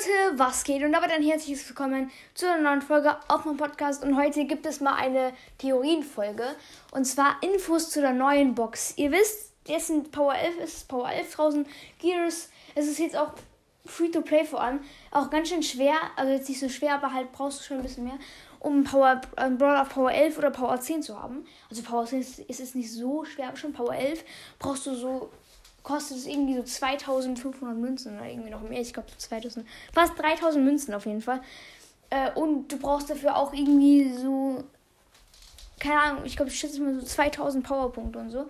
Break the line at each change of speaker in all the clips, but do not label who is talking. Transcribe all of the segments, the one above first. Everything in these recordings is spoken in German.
Leute, was geht? Und damit ein herzliches Willkommen zu einer neuen Folge auf meinem Podcast. Und heute gibt es mal eine Theorienfolge. Und zwar Infos zu der neuen Box. Ihr wisst, jetzt sind Power 11, es ist Power 11 draußen. Gears, es ist jetzt auch Free-to-Play vor allem. Auch ganz schön schwer, also jetzt nicht so schwer, aber halt brauchst du schon ein bisschen mehr, um Power, ein Brawl auf Power 11 oder Power 10 zu haben. Also Power 10 ist, ist nicht so schwer, aber schon Power 11 brauchst du so kostet es irgendwie so 2500 Münzen oder irgendwie noch mehr. Ich glaube so 2000, fast 3000 Münzen auf jeden Fall. Äh, und du brauchst dafür auch irgendwie so, keine Ahnung, ich glaube, ich schätze mal so 2000 Powerpunkte und so.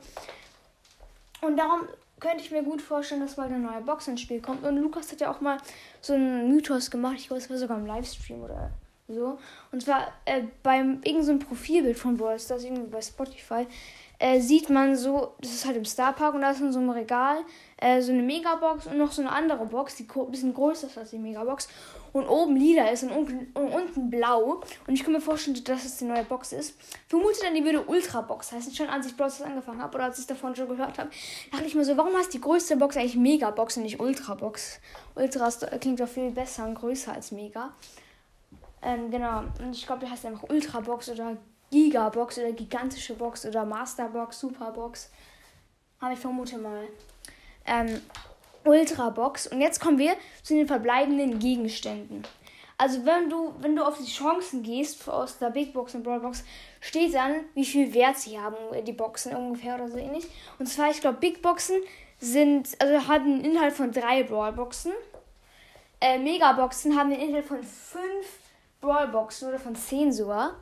Und darum könnte ich mir gut vorstellen, dass mal eine neue Box ins Spiel kommt. Und Lukas hat ja auch mal so einen Mythos gemacht. Ich glaube, es war sogar im Livestream oder so. Und zwar äh, beim irgendein so Profilbild von Brawl Stars, irgendwie bei Spotify, äh, sieht man so, das ist halt im Starpark und da ist in so einem Regal äh, so eine Megabox und noch so eine andere Box, die ein bisschen größer ist als die Megabox. Und oben lila ist und unten, und unten blau. Und ich kann mir vorstellen, dass es die neue Box ist. Vermute dann, die würde Ultra-Box heißen. Schon als ich Bros. angefangen habe oder als ich davon schon gehört habe, dachte ich mir so, warum heißt die größte Box eigentlich Megabox und nicht Ultra-Box? Ultra klingt doch viel besser und größer als Mega. Ähm, genau. Und ich glaube, die heißt einfach Ultra-Box oder Gigabox oder gigantische Box oder Masterbox, Superbox. Aber ich vermute mal. Ähm, Ultrabox. Und jetzt kommen wir zu den verbleibenden Gegenständen. Also wenn du, wenn du auf die Chancen gehst aus der Big Box und Brawl Box, steht dann, wie viel Wert sie haben, die Boxen ungefähr oder so ähnlich. Und zwar, ich glaube, Big Boxen sind, also haben einen Inhalt von drei Brawl Boxen. Äh, Megaboxen haben den Inhalt von fünf Brawl Boxen oder von zehn sogar.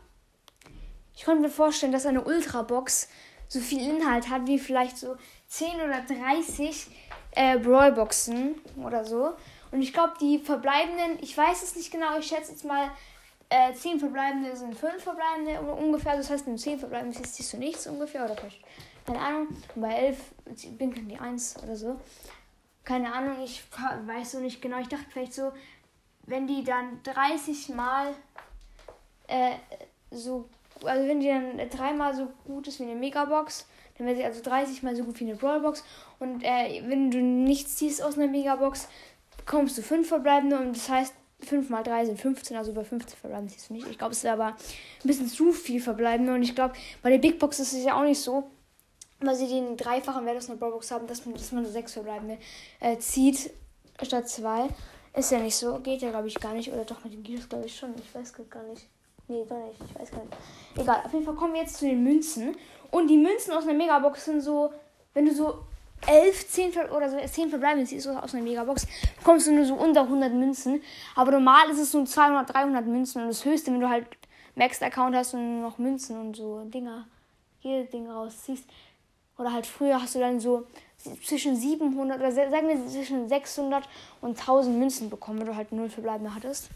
Ich konnte mir vorstellen, dass eine Ultra-Box so viel Inhalt hat wie vielleicht so 10 oder 30 äh, Brawl-Boxen oder so. Und ich glaube, die verbleibenden, ich weiß es nicht genau, ich schätze jetzt mal, äh, 10 verbleibende sind 5 verbleibende ungefähr. Das heißt, mit 10 verbleibenden siehst du nichts ungefähr oder vielleicht, keine Ahnung. Und bei 11 bin ich die 1 oder so. Keine Ahnung, ich weiß so nicht genau. Ich dachte vielleicht so, wenn die dann 30 Mal äh, so also wenn die dann dreimal so gut ist wie eine Megabox, dann wäre sie also 30 mal so gut wie eine Brawlbox. Und äh, wenn du nichts ziehst aus einer Megabox, bekommst du 5 verbleibende und das heißt 5 mal 3 sind 15, also bei 15 verbleibende siehst du nicht. Ich glaube, es ist aber ein bisschen zu viel verbleibende und ich glaube, bei der Big Box ist es ja auch nicht so, weil sie den dreifachen Wert aus einer Brawlbox haben, dass man, dass man nur 6 verbleibende äh, zieht statt 2. Ist ja nicht so, geht ja glaube ich gar nicht. Oder doch mit dem Giros glaube ich schon, ich weiß gar nicht. Nee, doch nicht. Ich weiß gar nicht. Egal, auf jeden Fall kommen wir jetzt zu den Münzen. Und die Münzen aus einer Megabox sind so, wenn du so 11, 10 oder so 10 verbleibende siehst aus einer Megabox, bekommst du nur so unter 100 Münzen. Aber normal ist es so 200, 300 Münzen. Und das höchste, wenn du halt Maxed-Account hast und noch Münzen und so Dinger, jede Ding rausziehst. Oder halt früher hast du dann so zwischen 700 oder sagen wir zwischen 600 und 1000 Münzen bekommen, wenn du halt null verbleibende hattest.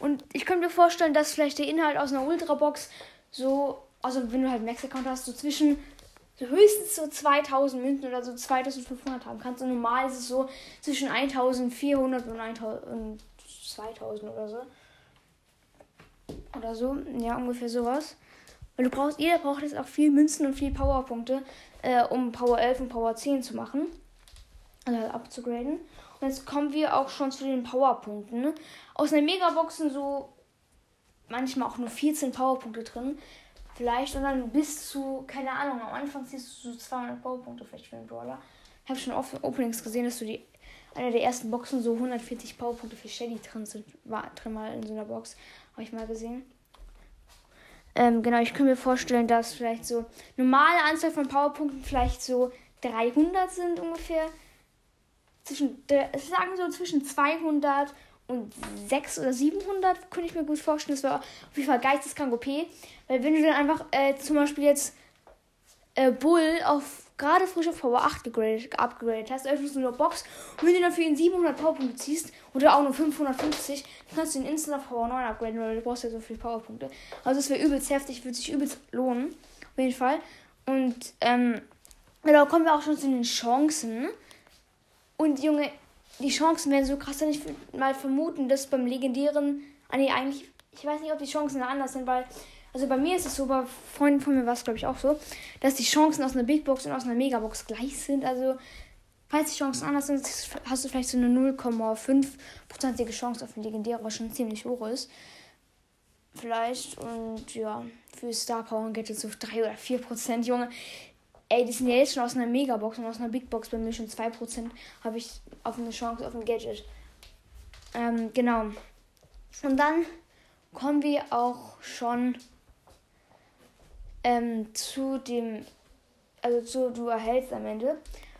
Und ich könnte mir vorstellen, dass vielleicht der Inhalt aus einer Ultrabox so, also wenn du halt Max-Account hast, so zwischen so höchstens so 2000 Münzen oder so 2500 haben kannst. Und normal ist es so zwischen 1400 und, 1000, und 2000 oder so. Oder so, ja, ungefähr sowas. Weil du brauchst, jeder braucht jetzt auch viel Münzen und viel Powerpunkte, äh, um Power 11 und Power 10 zu machen. Also abzugraden. Und jetzt kommen wir auch schon zu den Powerpunkten. Ne? Aus einer Megabox sind so manchmal auch nur 14 Powerpunkte drin. Vielleicht und dann bis zu, keine Ahnung, am Anfang siehst du so 200 Powerpunkte vielleicht für den Brawler. Ich habe schon oft Openings gesehen, dass du die einer der ersten Boxen so 140 Powerpunkte für Shelly drin sind. War drin mal in so einer Box. Habe ich mal gesehen. Ähm, genau, ich kann mir vorstellen, dass vielleicht so normale Anzahl von Powerpunkten vielleicht so 300 sind ungefähr zwischen, sagen so zwischen 200 und 600 oder 700 könnte ich mir gut vorstellen. Das war auf jeden Fall geisteskrank OP. Weil wenn du dann einfach äh, zum Beispiel jetzt äh, Bull auf gerade frisch auf Power 8 gegradet, upgradet hast, öffnest du eine Box und wenn du dann für ihn 700 Powerpunkte ziehst oder auch nur 550, dann kannst du ihn instant auf Power 9 upgraden, weil du brauchst ja so viele Powerpunkte. Also es wäre übelst heftig, würde sich übelst lohnen. Auf jeden Fall. Und ähm, genau, kommen wir auch schon zu den Chancen. Und Junge, die Chancen werden so krass, dass ich mal vermuten, dass beim legendären. Ah, nee, eigentlich. Ich weiß nicht, ob die Chancen anders sind, weil. Also bei mir ist es so, bei Freunden von mir war es, glaube ich, auch so, dass die Chancen aus einer Big Box und aus einer Megabox gleich sind. Also falls die Chancen anders sind, hast du vielleicht so eine 0,5%ige Chance auf eine legendäre, was schon ziemlich hoch ist. Vielleicht. Und ja, für Star Power geht es so 3 oder 4%, Junge. Ey, die sind ja jetzt schon aus einer Megabox und aus einer Big Box bei mir schon 2% habe ich auf eine Chance auf ein Gadget. Ähm, genau. Und dann kommen wir auch schon ähm, zu dem, also zu du erhältst am Ende.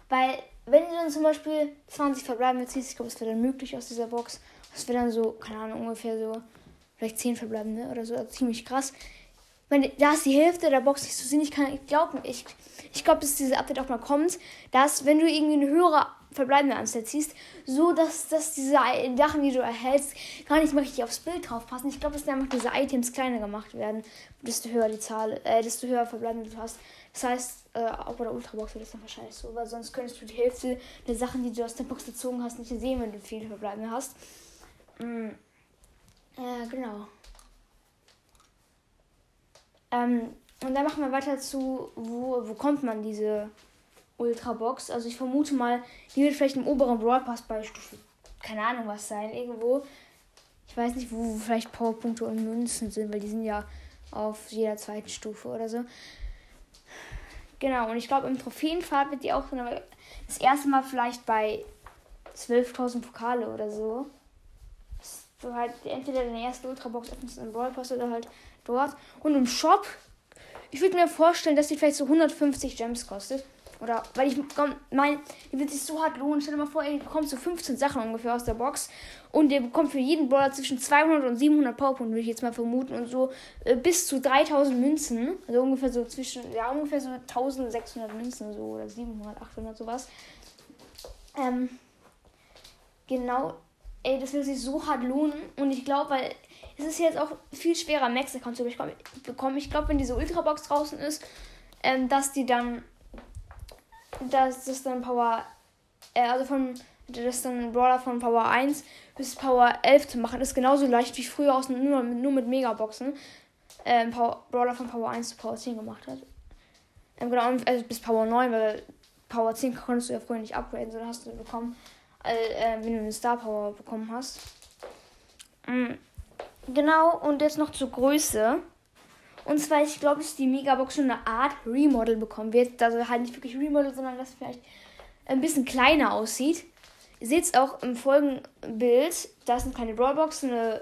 Weil, wenn du dann zum Beispiel 20 verbleibende ziehst, ich glaube, es wäre dann möglich aus dieser Box. Das wäre dann so, keine Ahnung, ungefähr so, vielleicht 10 verbleibende oder so, also ziemlich krass. Wenn, da ist die Hälfte der Box nicht sehen. Ich kann, ich glaube, ich, ich glaube, dass dieses Update auch mal kommt, dass, wenn du irgendwie eine höhere verbleibende Anzahl ziehst, so dass, dass diese Sachen, die du erhältst, gar nicht mehr richtig aufs Bild drauf passen. Ich glaube, dass einfach diese Items kleiner gemacht werden, desto höher die Zahl, äh, desto höher verbleibende du hast. Das heißt, äh, auch bei der Ultrabox wird es dann wahrscheinlich so, weil sonst könntest du die Hälfte der Sachen, die du aus der Box gezogen hast, nicht sehen, wenn du viele verbleibende hast. Mhm. Ja, genau. Ähm, und dann machen wir weiter zu, wo, wo kommt man diese Ultra-Box. Also ich vermute mal, die wird vielleicht im oberen Brawl Pass bei Stufe, keine Ahnung was sein, irgendwo. Ich weiß nicht, wo vielleicht Powerpunkte und Münzen sind, weil die sind ja auf jeder zweiten Stufe oder so. Genau, und ich glaube, im Trophäenpfad wird die auch das erste Mal vielleicht bei 12.000 Pokale oder so. So halt entweder deine erste Ultrabox öffnest im Brawl Pass oder halt dort. Und im Shop, ich würde mir vorstellen, dass die vielleicht so 150 Gems kostet. Oder, weil ich mein, die wird sich so hart lohnen. Stell dir mal vor, ihr bekommt so 15 Sachen ungefähr aus der Box. Und ihr bekommt für jeden Brawler zwischen 200 und 700 Powerpunkte, würde ich jetzt mal vermuten. Und so äh, bis zu 3000 Münzen. Also ungefähr so zwischen, ja, ungefähr so 1600 Münzen so. Oder 700, 800, sowas. Ähm, genau. Ey, das wird sich so hart lohnen. Und ich glaube, weil es ist jetzt auch viel schwerer, Max-Account zu bekommen. Ich glaube, wenn diese Ultra-Box draußen ist, ähm, dass die dann dass das dann Power, äh, also von, das dann Brawler von Power 1 bis Power 11 zu machen, ist genauso leicht wie früher aus nur, nur mit Megaboxen ähm, Power, Brawler von Power 1 zu Power 10 gemacht hat. Ähm, genau, also bis Power 9, weil Power 10 konntest du ja früher nicht upgraden, sondern hast du bekommen, äh, wenn du eine Star Power bekommen hast. Mhm. Genau, und jetzt noch zur Größe. Und zwar, ich glaube, dass die Megabox schon eine Art Remodel bekommen wird. Also halt nicht wirklich Remodel, sondern dass vielleicht ein bisschen kleiner aussieht. Ihr seht es auch im folgenden Bild. Da ist eine kleine Brawlbox, eine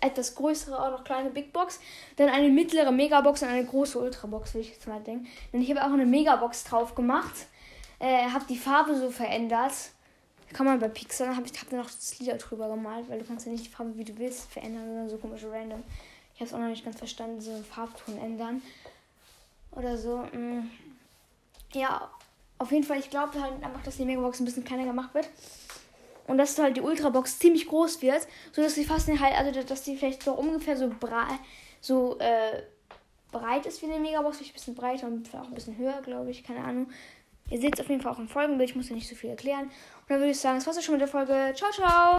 etwas größere, auch noch kleine Big Box. Dann eine mittlere Megabox und eine große Ultrabox, würde ich jetzt mal denken. Denn ich habe auch eine Megabox drauf gemacht. Äh, habe die Farbe so verändert. Kann man bei Pixar, habe ich hab da noch das Lieder drüber gemalt, weil du kannst ja nicht die Farbe, wie du willst, verändern, sondern so komische random. Ich habe es auch noch nicht ganz verstanden, so Farbton ändern. Oder so. Mm. Ja, auf jeden Fall, ich glaube halt einfach, dass die Megabox ein bisschen kleiner gemacht wird. Und dass halt die Ultrabox ziemlich groß wird, so dass sie fast halt, also dass die vielleicht so ungefähr so breit, so äh, breit ist wie eine Megabox, vielleicht ein bisschen breiter und auch ein bisschen höher, glaube ich, keine Ahnung. Ihr seht es auf jeden Fall auch im Folgenbild, ich muss ja nicht so viel erklären. Und dann würde ich sagen, das war's auch schon mit der Folge. Ciao, ciao!